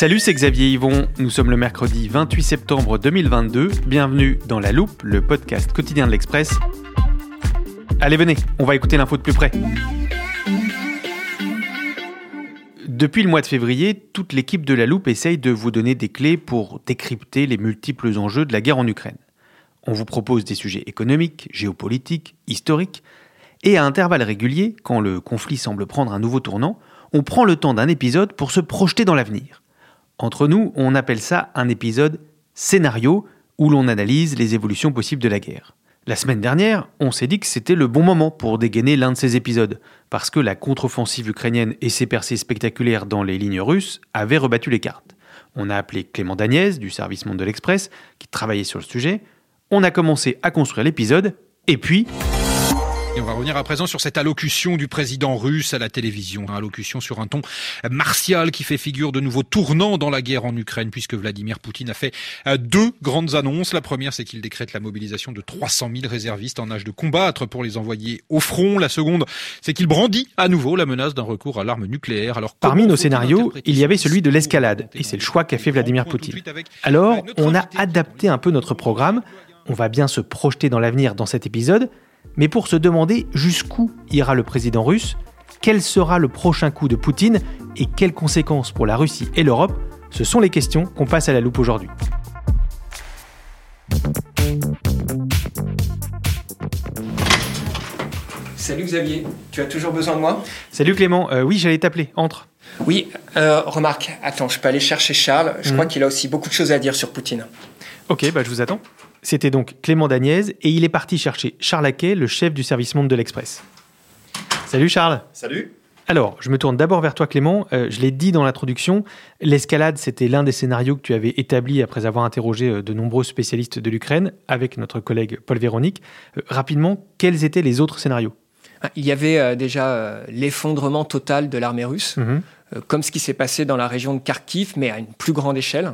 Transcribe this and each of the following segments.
Salut, c'est Xavier Yvon. Nous sommes le mercredi 28 septembre 2022. Bienvenue dans La Loupe, le podcast quotidien de l'Express. Allez, venez, on va écouter l'info de plus près. Depuis le mois de février, toute l'équipe de La Loupe essaye de vous donner des clés pour décrypter les multiples enjeux de la guerre en Ukraine. On vous propose des sujets économiques, géopolitiques, historiques, et à intervalles réguliers, quand le conflit semble prendre un nouveau tournant, on prend le temps d'un épisode pour se projeter dans l'avenir. Entre nous, on appelle ça un épisode scénario où l'on analyse les évolutions possibles de la guerre. La semaine dernière, on s'est dit que c'était le bon moment pour dégainer l'un de ces épisodes, parce que la contre-offensive ukrainienne et ses percées spectaculaires dans les lignes russes avaient rebattu les cartes. On a appelé Clément Dagnès du service Monde de l'Express, qui travaillait sur le sujet. On a commencé à construire l'épisode, et puis... Et on va revenir à présent sur cette allocution du président russe à la télévision. Une allocution sur un ton martial qui fait figure de nouveau tournant dans la guerre en Ukraine puisque Vladimir Poutine a fait euh, deux grandes annonces. La première, c'est qu'il décrète la mobilisation de 300 000 réservistes en âge de combattre pour les envoyer au front. La seconde, c'est qu'il brandit à nouveau la menace d'un recours à l'arme nucléaire. Alors, Parmi nos scénarios, il y avait ce celui de l'escalade, et c'est le choix qu'a fait Vladimir Poutine. Alors, on a adapté un peu notre programme, on va bien se projeter dans l'avenir dans cet épisode, mais pour se demander jusqu'où ira le président russe, quel sera le prochain coup de Poutine et quelles conséquences pour la Russie et l'Europe, ce sont les questions qu'on passe à la loupe aujourd'hui. Salut Xavier, tu as toujours besoin de moi? Salut Clément, Euh, oui j'allais t'appeler, entre. Oui, euh, remarque, attends, je peux aller chercher Charles, je crois qu'il a aussi beaucoup de choses à dire sur Poutine. Ok, bah je vous attends. C'était donc Clément Dagnès et il est parti chercher Charles Aquet, le chef du service monde de l'Express. Salut Charles Salut. Alors, je me tourne d'abord vers toi, Clément. Euh, je l'ai dit dans l'introduction, l'escalade, c'était l'un des scénarios que tu avais établi après avoir interrogé euh, de nombreux spécialistes de l'Ukraine avec notre collègue Paul Véronique. Euh, rapidement, quels étaient les autres scénarios? Ah, Il y avait euh, déjà euh, l'effondrement total de l'armée russe, Mhm. euh, comme ce qui s'est passé dans la région de Kharkiv, mais à une plus grande échelle.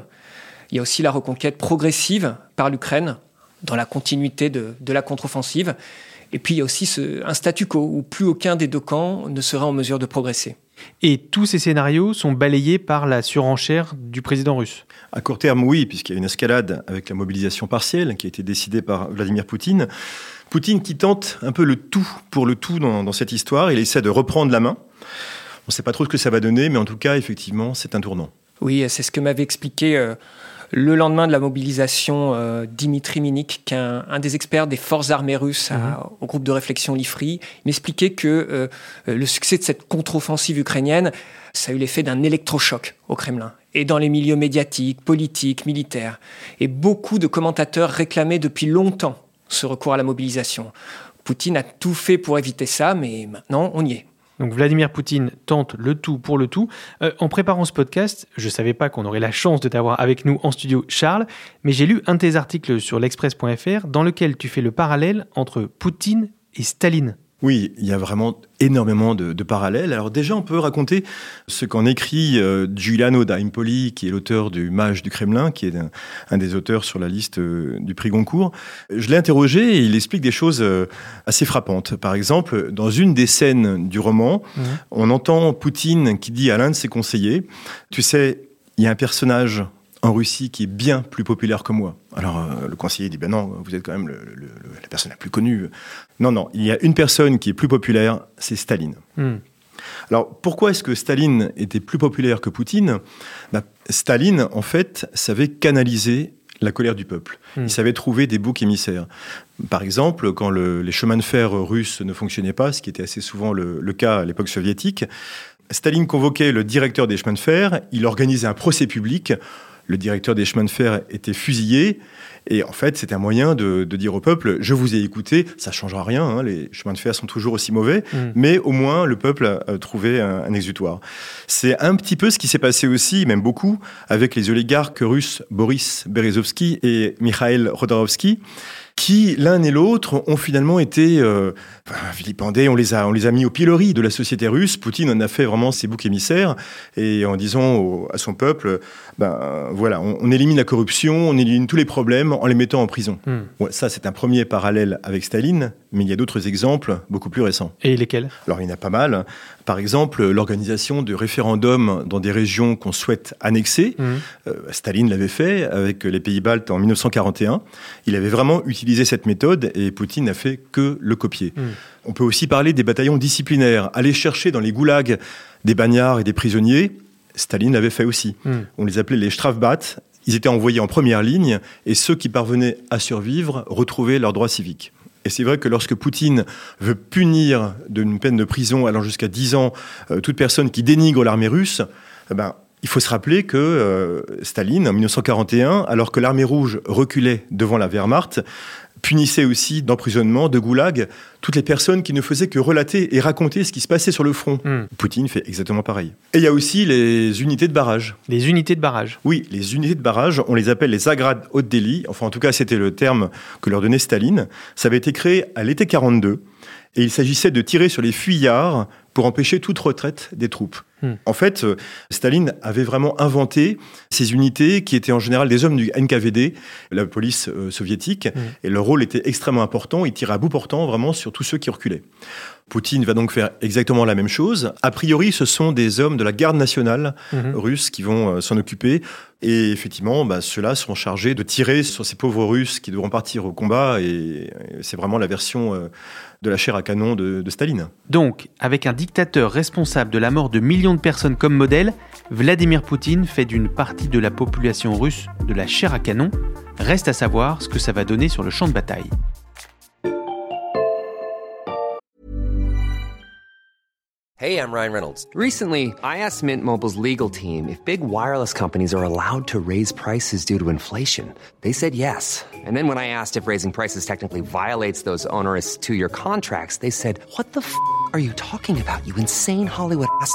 Il y a aussi la reconquête progressive par l'Ukraine, dans la continuité de, de la contre-offensive. Et puis il y a aussi ce- un statu quo, où plus aucun des deux camps ne sera en mesure de progresser. Et tous ces scénarios sont balayés par la surenchère du président russe. À court terme, oui, puisqu'il y a une escalade avec la mobilisation partielle qui a été décidée par Vladimir Poutine. Poutine qui tente un peu le tout pour le tout dans, dans cette histoire. Il essaie de reprendre la main. On ne sait pas trop ce que ça va donner, mais en tout cas, effectivement, c'est un tournant. Oui, c'est ce que m'avait expliqué euh, le lendemain de la mobilisation euh, Dimitri Minik, qu'un un des experts des forces armées russes à- au groupe de réflexion l'IFRI, il m'expliquait que euh, euh, le succès de cette contre-offensive ukrainienne, ça a eu l'effet d'un électrochoc au Kremlin et dans les milieux médiatiques, politiques, militaires. Et beaucoup de commentateurs réclamaient depuis longtemps ce recours à la mobilisation. Poutine a tout fait pour éviter ça, mais maintenant on y est. Donc Vladimir Poutine tente le tout pour le tout. Euh, en préparant ce podcast, je ne savais pas qu'on aurait la chance de t'avoir avec nous en studio, Charles, mais j'ai lu un de tes articles sur l'express.fr dans lequel tu fais le parallèle entre Poutine et Staline. Oui, il y a vraiment énormément de, parallèles. Alors déjà, on peut raconter ce qu'en écrit euh, Giuliano da Impoli, qui est l'auteur du Mage du Kremlin, qui est un, des auteurs sur la liste euh, du prix Goncourt. Je l'ai interrogé et il explique des choses euh, assez frappantes. Par exemple, dans une des scènes du roman, mmh. on entend Poutine qui dit à l'un de ses conseillers, tu sais, il y a un personnage en Russie qui est bien plus populaire que moi. Alors euh, le conseiller dit ben non, vous êtes quand même la personne la plus connue. Non, non, il y a une personne qui est plus populaire, c'est Staline. Hmm. Alors pourquoi est-ce que Staline était plus populaire que Poutine? Ben, Staline, en fait, savait canaliser la colère du peuple. Hmm. Il savait trouver des boucs émissaires. Par exemple, quand les chemins de fer russes ne fonctionnaient pas, ce qui était assez souvent le, le cas à l'époque soviétique, Staline convoquait le directeur des chemins de fer, il organisait un procès public le directeur des chemins de fer était fusillé. Et en fait, c'était un moyen de, dire au peuple, je vous ai écouté, ça ne changera rien, hein, les chemins de fer sont toujours aussi mauvais, mm. mais au moins le peuple a, trouvé un, exutoire. C'est un petit peu ce qui s'est passé aussi, même beaucoup, avec les oligarques russes Boris Berezovsky et Mikhail Rodorovsky qui l'un et l'autre ont finalement été euh, vilipendés, on les, a, on les a mis au pilori de la société russe. Poutine en a fait vraiment ses boucs émissaires et en disant à son peuple, ben voilà, on, élimine la corruption, on élimine tous les problèmes en les mettant en prison. Hmm. ça, c'est un premier parallèle avec Staline, mais il y a d'autres exemples beaucoup plus récents. Et lesquels? Alors, il y en a pas mal. Par exemple, l'organisation de référendums dans des régions qu'on souhaite annexer. Hmm. Euh, Staline l'avait fait avec les pays baltes en 1941. Il avait vraiment utilisé cette méthode et Poutine n'a fait que le copier. Hmm. On peut aussi parler des bataillons disciplinaires, aller chercher dans les goulags des bagnards et des prisonniers Staline l'avait fait aussi. Hmm. On les appelait les Strafbat. Ils étaient envoyés en première ligne et ceux qui parvenaient à survivre retrouvaient leurs droits civiques. Et c'est vrai que lorsque Poutine veut punir d'une peine de prison allant jusqu'à 10 ans euh, toute personne qui dénigre l'armée russe, eh ben, il faut se rappeler que euh, Staline, en 1941, alors que l'armée rouge reculait devant la Wehrmacht, punissait aussi d'emprisonnement, de goulag, toutes les personnes qui ne faisaient que relater et raconter ce qui se passait sur le front. Hmm. Poutine fait exactement pareil. Et il y a aussi les unités de barrage. Les unités de barrage Oui, les unités de barrage, on les appelle les agrades haute délit. Enfin, en tout cas, c'était le terme que leur donnait Staline. Ça avait été créé à l'été 42. Et il s'agissait de tirer sur les fuyards pour empêcher toute retraite des troupes. Hmm. En fait, euh, Staline avait vraiment inventé ces unités qui étaient en général des hommes du NKVD, la police euh, soviétique, hmm. et leur rôle était extrêmement important. Il tirait à bout portant vraiment sur tous ceux qui reculaient. Poutine va donc faire exactement la même chose. A priori, ce sont des hommes de la garde nationale hmm. russe qui vont euh, s'en occuper. Et effectivement, bah, ceux-là seront chargés de tirer sur ces pauvres Russes qui devront partir au combat. Et c'est vraiment la version de la chair à canon de, Staline. Donc, avec un dictateur responsable de la mort de millions de personnes comme modèle, Vladimir Poutine fait d'une partie de la population russe de la chair à canon. Reste à savoir ce que ça va donner sur le champ de bataille. Hey, I'm Ryan Reynolds. Recently, I asked Mint Mobile's legal team if big wireless companies are allowed to raise prices due to inflation. They said yes. And then when I asked if raising prices technically violates those onerous two-year contracts, they said, "What the f*** are you talking about? You insane Hollywood ass?"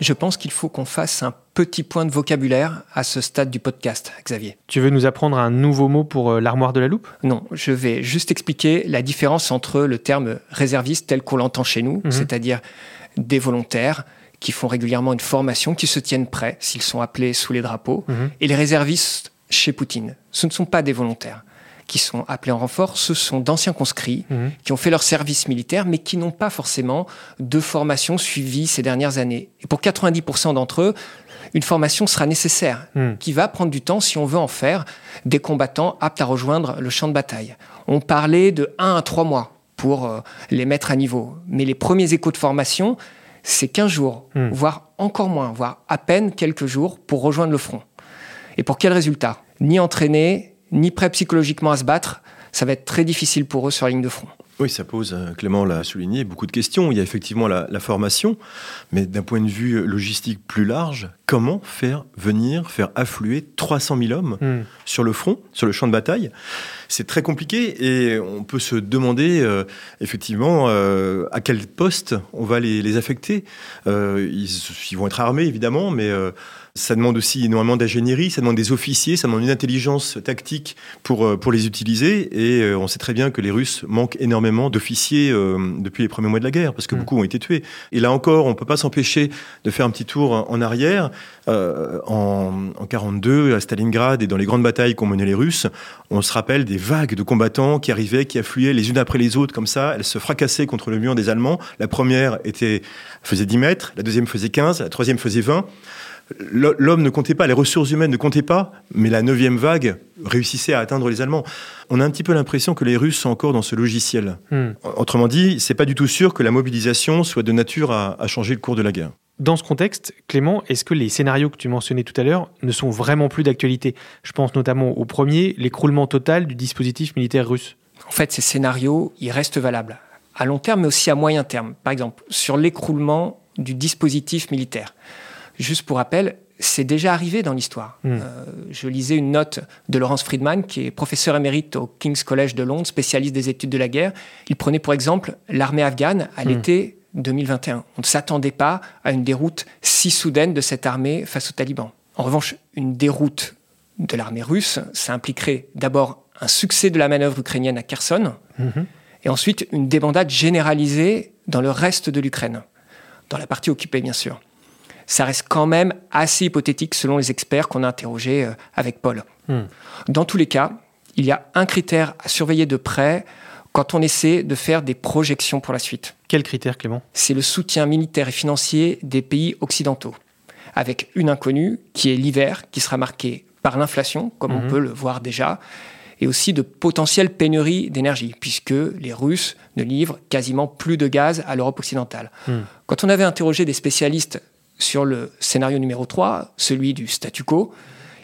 Je pense qu'il faut qu'on fasse un petit point de vocabulaire à ce stade du podcast, Xavier. Tu veux nous apprendre un nouveau mot pour euh, l'armoire de la loupe? Non, je vais juste expliquer la différence entre le terme réserviste tel qu'on l'entend chez nous, mhm. c'est-à-dire des volontaires qui font régulièrement une formation, qui se tiennent prêts s'ils sont appelés sous les drapeaux, mhm. et les réservistes chez Poutine. Ce ne sont pas des volontaires qui sont appelés en renfort, ce sont d'anciens conscrits mhm. qui ont fait leur service militaire, mais qui n'ont pas forcément de formation suivie ces dernières années. Et pour 90% d'entre eux, une formation sera nécessaire, mhm. qui va prendre du temps si on veut en faire des combattants aptes à rejoindre le champ de bataille. On parlait de 1 à 3 mois pour euh, les mettre à niveau. Mais les premiers échos de formation, c'est 15 jours, mhm. voire encore moins, voire à peine quelques jours pour rejoindre le front. Et pour quel résultat? Ni entraîner, ni prêts psychologiquement à se battre, ça va être très difficile pour eux sur la ligne de front. Oui, ça pose, euh, Clément l'a souligné, beaucoup de questions. Il y a effectivement la, la formation, mais d'un point de vue logistique plus large, comment faire venir, faire affluer 300 000 hommes Hmm. sur le front, sur le champ de bataille? C'est très compliqué et on peut se demander euh, effectivement euh, à quel poste on va les, les affecter. Euh, ils, ils vont être armés évidemment, mais euh, ça demande aussi énormément d'ingénierie, ça demande des officiers, ça demande une intelligence tactique pour, euh, pour les utiliser. Et euh, on sait très bien que les Russes manquent énormément d'officiers euh, depuis les premiers mois de la guerre, parce que Mm. beaucoup ont été tués. Et là encore, on ne peut pas s'empêcher de faire un petit tour en en arrière. Euh, en, en 42, à Stalingrad et dans les grandes batailles qu'ont menées les Russes, on se rappelle des vagues de combattants qui arrivaient, qui affluaient les unes après les autres comme ça. Elles se fracassaient contre le mur des Allemands. La première était, faisait 10 mètres, la deuxième faisait 15, la troisième faisait 20. L'homme ne comptait pas, les ressources humaines ne comptaient pas, mais la neuvième vague réussissait à atteindre les Allemands. On a un petit peu l'impression que les Russes sont encore dans ce logiciel. Hmm. Autrement dit, c'est pas du tout sûr que la mobilisation soit de nature à, à changer le cours de la guerre. Dans ce contexte, Clément, est-ce que les scénarios que tu mentionnais tout à l'heure ne sont vraiment plus d'actualité? Je pense notamment au premier, l'écroulement total du dispositif militaire russe. En fait, ces scénarios, ils restent valables à long terme, mais aussi à moyen terme. Par exemple, sur l'écroulement du dispositif militaire. Juste pour rappel, c'est déjà arrivé dans l'histoire. Mm. Euh, je lisais une note de Lawrence Friedman, qui est professeur émérite au King's College de Londres, spécialiste des études de la guerre. Il prenait pour exemple l'armée afghane à Mm. l'été 2021. On ne s'attendait pas à une déroute si soudaine de cette armée face aux talibans. En revanche, une déroute de l'armée russe, ça impliquerait d'abord un succès de la manœuvre ukrainienne à Kherson, Mhm. et ensuite une débandade généralisée dans le reste de l'Ukraine, dans la partie occupée bien sûr. Ça reste quand même assez hypothétique selon les experts qu'on a interrogés euh, avec Paul. Hmm. Dans tous les cas, il y a un critère à surveiller de près quand on essaie de faire des projections pour la suite. Quel critère, Clément? C'est le soutien militaire et financier des pays occidentaux, avec une inconnue qui est l'hiver, qui sera marqué par l'inflation, comme on peut le voir déjà, et aussi de potentielles pénuries d'énergie, puisque les Russes ne livrent quasiment plus de gaz à l'Europe occidentale. Hmm. Quand on avait interrogé des spécialistes sur le scénario numéro 3, celui du statu quo,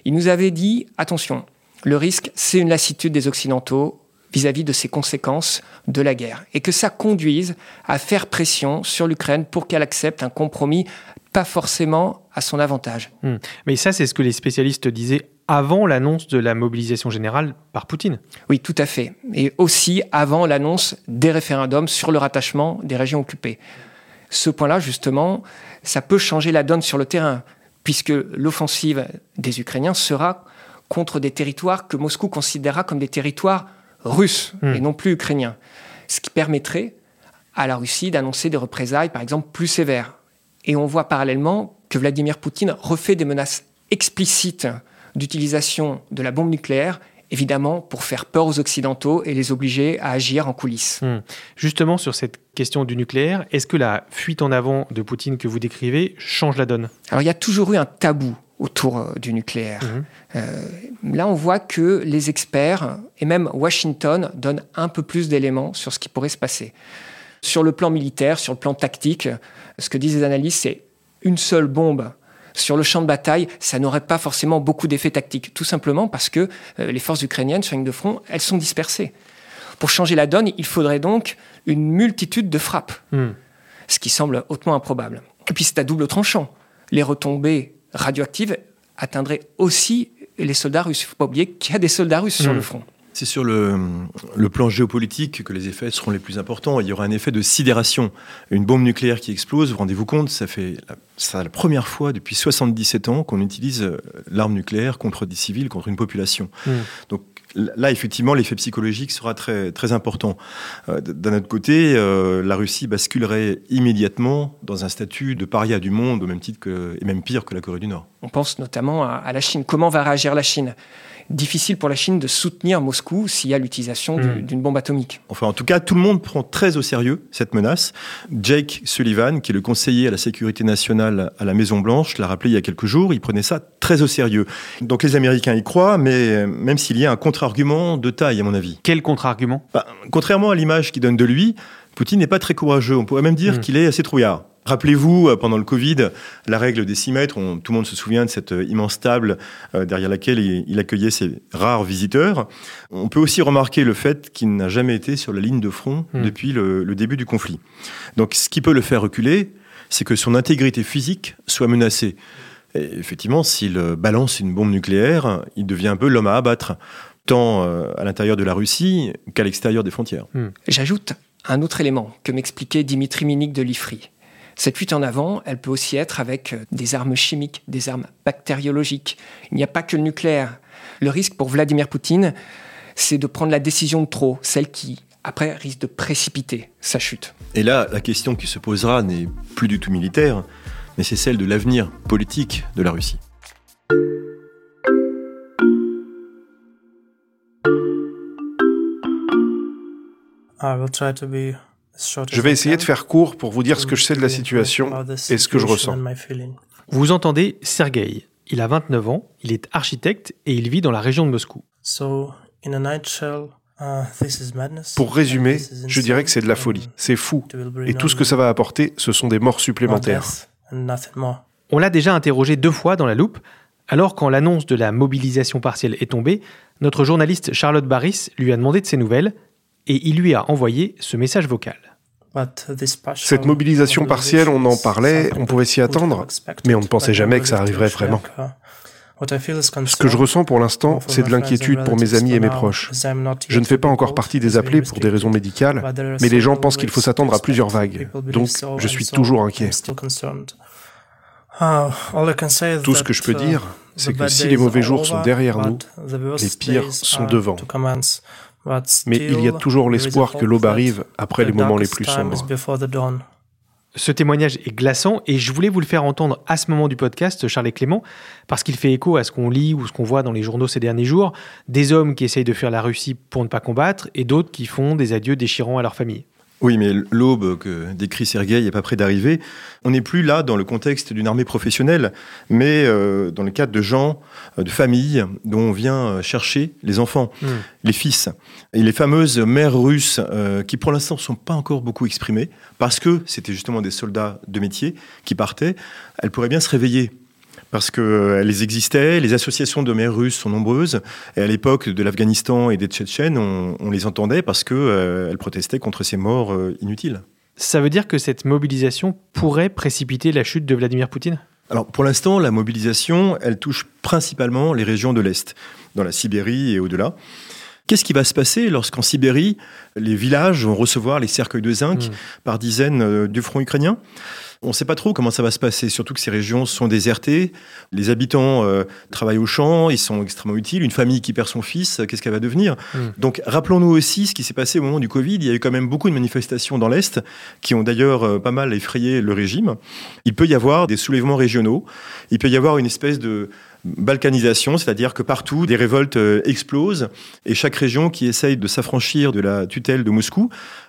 ils nous avaient dit, attention, le risque, c'est une lassitude des Occidentaux vis-à-vis de ces conséquences de la guerre, et que ça conduise à faire pression sur l'Ukraine pour qu'elle accepte un compromis pas forcément à son avantage. Hmm. Mais ça, c'est ce que les spécialistes disaient avant l'annonce de la mobilisation générale par Poutine. Oui, tout à fait. Et aussi avant l'annonce des référendums sur le rattachement des régions occupées. Ce point-là, justement, ça peut changer la donne sur le terrain, puisque l'offensive des Ukrainiens sera contre des territoires que Moscou considérera comme des territoires russes Hmm. et non plus ukrainiens. Ce qui permettrait à la Russie d'annoncer des représailles, par exemple, plus sévères. Et on voit parallèlement que Vladimir Poutine refait des menaces explicites d'utilisation de la bombe nucléaire, évidemment pour faire peur aux Occidentaux et les obliger à agir en coulisses. Hmm. Justement, sur cette question du nucléaire, est-ce que la fuite en avant de Poutine que vous décrivez change la donne? Alors il y a toujours eu un tabou autour euh, du nucléaire. Mhm. Euh, là, on voit que les experts et même Washington donnent un peu plus d'éléments sur ce qui pourrait se passer. Sur le plan militaire, sur le plan tactique, ce que disent les analystes, c'est une seule bombe sur le champ de bataille, ça n'aurait pas forcément beaucoup d'effet tactique, tout simplement parce que euh, les forces ukrainiennes sur ligne de front, elles sont dispersées. Pour changer la donne, il faudrait donc une multitude de frappes, Hmm. ce qui semble hautement improbable. Et puis c'est à double tranchant. Les retombées radioactives atteindraient aussi les soldats russes. Il ne faut pas oublier qu'il y a des soldats russes sur Mm. le front. C'est sur le, le plan géopolitique que les effets seront les plus importants. Il y aura un effet de sidération. Une bombe nucléaire qui explose, vous rendez-vous compte, ça fait la, ça, la première fois depuis 77 ans qu'on utilise euh, l'arme nucléaire contre des civils, contre une population. Mm. Donc là, effectivement, l'effet psychologique sera très, important. Euh, D'un autre côté, euh, la Russie basculerait immédiatement dans un statut de paria du monde, au même titre et même pire que la Corée du Nord. On pense notamment à la Chine. Comment va réagir la Chine? Difficile pour la Chine de soutenir Moscou s'il y a l'utilisation du- Mm. d'une bombe atomique. Enfin, en tout cas, tout le monde prend très au sérieux cette menace. Jake Sullivan, qui est le conseiller à la sécurité nationale à la Maison-Blanche, l'a rappelé il y a quelques jours, il prenait ça très au sérieux. Donc les Américains y croient, mais même s'il y a un contre-argument de taille, à mon avis. Quel contre-argument? Bah, contrairement à l'image qu'il donne de lui, Poutine n'est pas très courageux. On pourrait même dire Mm. qu'il est assez trouillard. Rappelez-vous, euh, pendant le Covid, la règle des 6 mètres, on- tout le monde se souvient de cette euh, immense table euh, derrière laquelle il, il accueillait ses rares visiteurs. On peut aussi remarquer le fait qu'il n'a jamais été sur la ligne de front Hmm. depuis le, le début du conflit. Donc ce qui peut le faire reculer, c'est que son intégrité physique soit menacée. Et effectivement, s'il balance une bombe nucléaire, il devient un peu l'homme à abattre, tant euh, à l'intérieur de la Russie qu'à l'extérieur des frontières. J'ajoute un autre élément que m'expliquait Dimitri Minik de l'IFRI. Cette fuite en avant, elle peut aussi être avec euh, des armes chimiques, des armes bactériologiques. Il n'y a pas que le nucléaire. Le risque pour Vladimir Poutine, c'est de prendre la décision de trop, celle qui, après, risque de précipiter sa chute. Et là, la question qui se posera n'est plus du tout militaire, mais c'est celle de l'avenir politique de la Russie. Je vais essayer de faire court pour vous dire ce que je sais de la situation et ce que je ressens. Vous entendez Sergueï. Il a 29 ans, il est architecte et il vit dans la région de Moscou. Pour résumer, je dirais que c'est de la folie. C'est fou. Et tout ce que ça va apporter, ce sont des morts supplémentaires. On l'a déjà interrogé deux fois dans la loupe. Alors, quand l'annonce de la mobilisation partielle est tombée, notre journaliste Charlotte Barris lui a demandé de ses nouvelles et il lui a envoyé ce message vocal. Cette mobilisation partielle, on en parlait, on pouvait s'y attendre, mais on ne pensait jamais que ça arriverait vraiment. Ce que je ressens pour l'instant, c'est de l'inquiétude pour mes amis et mes proches. Je ne fais pas encore partie des appelés pour des raisons médicales, mais les gens pensent qu'il faut s'attendre à plusieurs vagues. Donc, je suis toujours inquiet. Tout ce que je peux dire, c'est que si les mauvais jours sont derrière nous, les pires sont devant. Mais il y a toujours l'espoir que l'aube arrive après les moments les plus sombres. Ce témoignage est glaçant et je voulais vous le faire entendre à ce moment du podcast, Charles et Clément, parce qu'il fait écho à ce qu'on lit ou ce qu'on voit dans les journaux ces derniers jours, des hommes qui essayent de fuir la Russie pour ne pas combattre et d'autres qui font des adieux déchirants à leur famille. Oui, mais l'aube que décrit Sergueï n'est pas près d'arriver. On n'est plus là dans le contexte d'une armée professionnelle, mais euh, dans le cadre de gens, euh, de familles dont on vient euh, chercher les enfants, Mm. les fils. Et les fameuses mères russes, qui pour l'instant ne sont pas encore beaucoup exprimées, parce que c'était justement des soldats de métier qui partaient, elles pourraient bien se réveiller. Parce qu'elles existaient, les associations de mères russes sont nombreuses, et à l'époque de l'Afghanistan et des Tchétchènes, on, on les entendait parce qu'elles protestaient contre ces morts euh, inutiles. Ça veut dire que cette mobilisation pourrait précipiter la chute de Vladimir Poutine? Alors pour l'instant, la mobilisation, elle touche principalement les régions de l'Est, dans la Sibérie et au-delà. Qu'est-ce qui va se passer lorsqu'en Sibérie, les villages vont recevoir les cercueils de zinc Mm. par dizaines euh, du front ukrainien on ne sait pas trop comment ça va se passer, surtout que ces régions sont désertées. Les habitants euh, travaillent au champ, ils sont extrêmement utiles. Une famille qui perd son fils, euh, qu'est-ce qu'elle va devenir? Mm. Donc rappelons-nous aussi ce qui s'est passé au moment du Covid. Il y a eu quand même beaucoup de manifestations dans l'Est qui ont d'ailleurs euh, pas mal effrayé le régime. Il peut y avoir des soulèvements régionaux. Il peut y avoir une espèce de balkanisation, c'est-à-dire que partout des révoltes euh, explosent et chaque région qui essaye de s'affranchir de la tutelle de Moscou.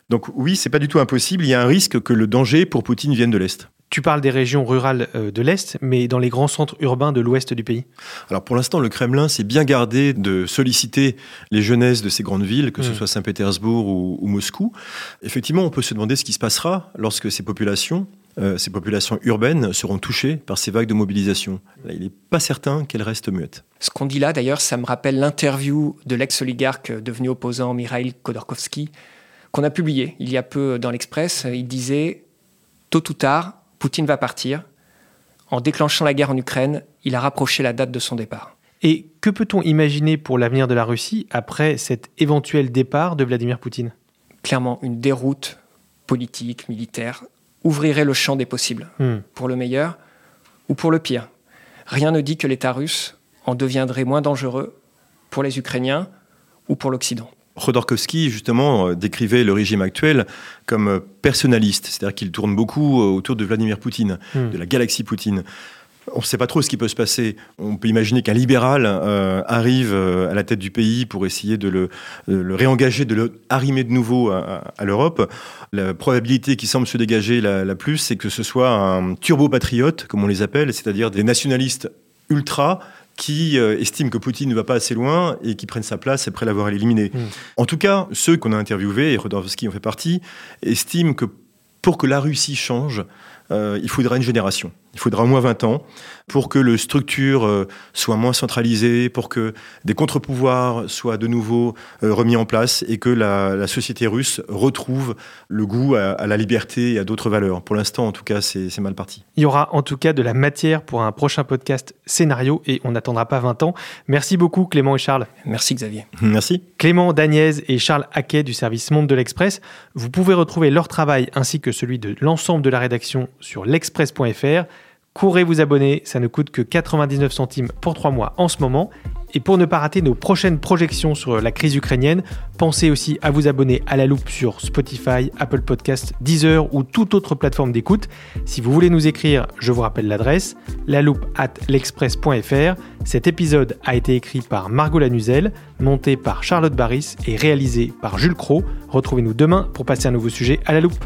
Donc oui, c'est pas du tout impossible. Il y a un risque que le danger pour Poutine vienne de l'est. Tu parles des régions rurales euh, de l'Est, mais dans les grands centres urbains de l'Ouest du pays Alors pour l'instant, le Kremlin s'est bien gardé de solliciter les jeunesses de ces grandes villes, que ce Mm. soit Saint-Pétersbourg ou, ou Moscou. Effectivement, on peut se demander ce qui se passera lorsque ces populations, euh, ces populations urbaines, seront touchées par ces vagues de mobilisation. Là, il n'est pas certain qu'elles restent muettes. Ce qu'on dit là, d'ailleurs, ça me rappelle l'interview de l'ex-oligarque devenu opposant Mikhail Khodorkovsky, qu'on a publié il y a peu dans l'Express. Il disait Tôt ou tard, Poutine va partir. En déclenchant la guerre en Ukraine, il a rapproché la date de son départ. Et que peut-on imaginer pour l'avenir de la Russie après cet éventuel départ de Vladimir Poutine? Clairement, une déroute politique, militaire, ouvrirait le champ des possibles, Hmm. pour le meilleur ou pour le pire. Rien ne dit que l'État russe en deviendrait moins dangereux pour les Ukrainiens ou pour l'Occident. Khodorkovsky, justement, euh, décrivait le régime actuel comme personnaliste, c'est-à-dire qu'il tourne beaucoup euh, autour de Vladimir Poutine, Hmm. de la galaxie Poutine. On ne sait pas trop ce qui peut se passer. On peut imaginer qu'un libéral euh, arrive euh, à la tête du pays pour essayer de le, de le réengager, de le arrimer de nouveau à, l'Europe. La probabilité qui semble se dégager la, la plus, c'est que ce soit un turbo-patriote, comme on les appelle, c'est-à-dire des nationalistes ultra qui euh, estiment que Poutine ne va pas assez loin et qui prennent sa place après l'avoir éliminé. Mm. En tout cas, ceux qu'on a interviewés, et Rodorowski en fait partie, estiment que pour que la Russie change, euh, il faudra une génération. Il faudra au moins 20 ans pour que le structure euh, soit moins centralisée, pour que des contre-pouvoirs soient de nouveau euh, remis en place et que la, société russe retrouve le goût à, la liberté et à d'autres valeurs. Pour l'instant, en tout cas, c'est mal parti. Il y aura en tout cas de la matière pour un prochain podcast scénario et on n'attendra pas 20 ans. Merci beaucoup Clément et Charles. Merci Xavier. Merci. Clément Daniez et Charles Haquet du service Monde de l'Express. Vous pouvez retrouver leur travail ainsi que celui de l'ensemble de la rédaction sur l'express.fr. Courez vous abonner, ça ne coûte que 99 centimes pour 3 mois en ce moment. Et pour ne pas rater nos prochaines projections sur la crise ukrainienne, pensez aussi à vous abonner à la loupe sur Spotify, Apple Podcasts, Deezer ou toute autre plateforme d'écoute. Si vous voulez nous écrire, je vous rappelle l'adresse, la loupe at l'express.fr. Cet épisode a été écrit par Margot Lanuzel, monté par Charlotte Barris et réalisé par Jules Cro. Retrouvez-nous demain pour passer un nouveau sujet à la loupe.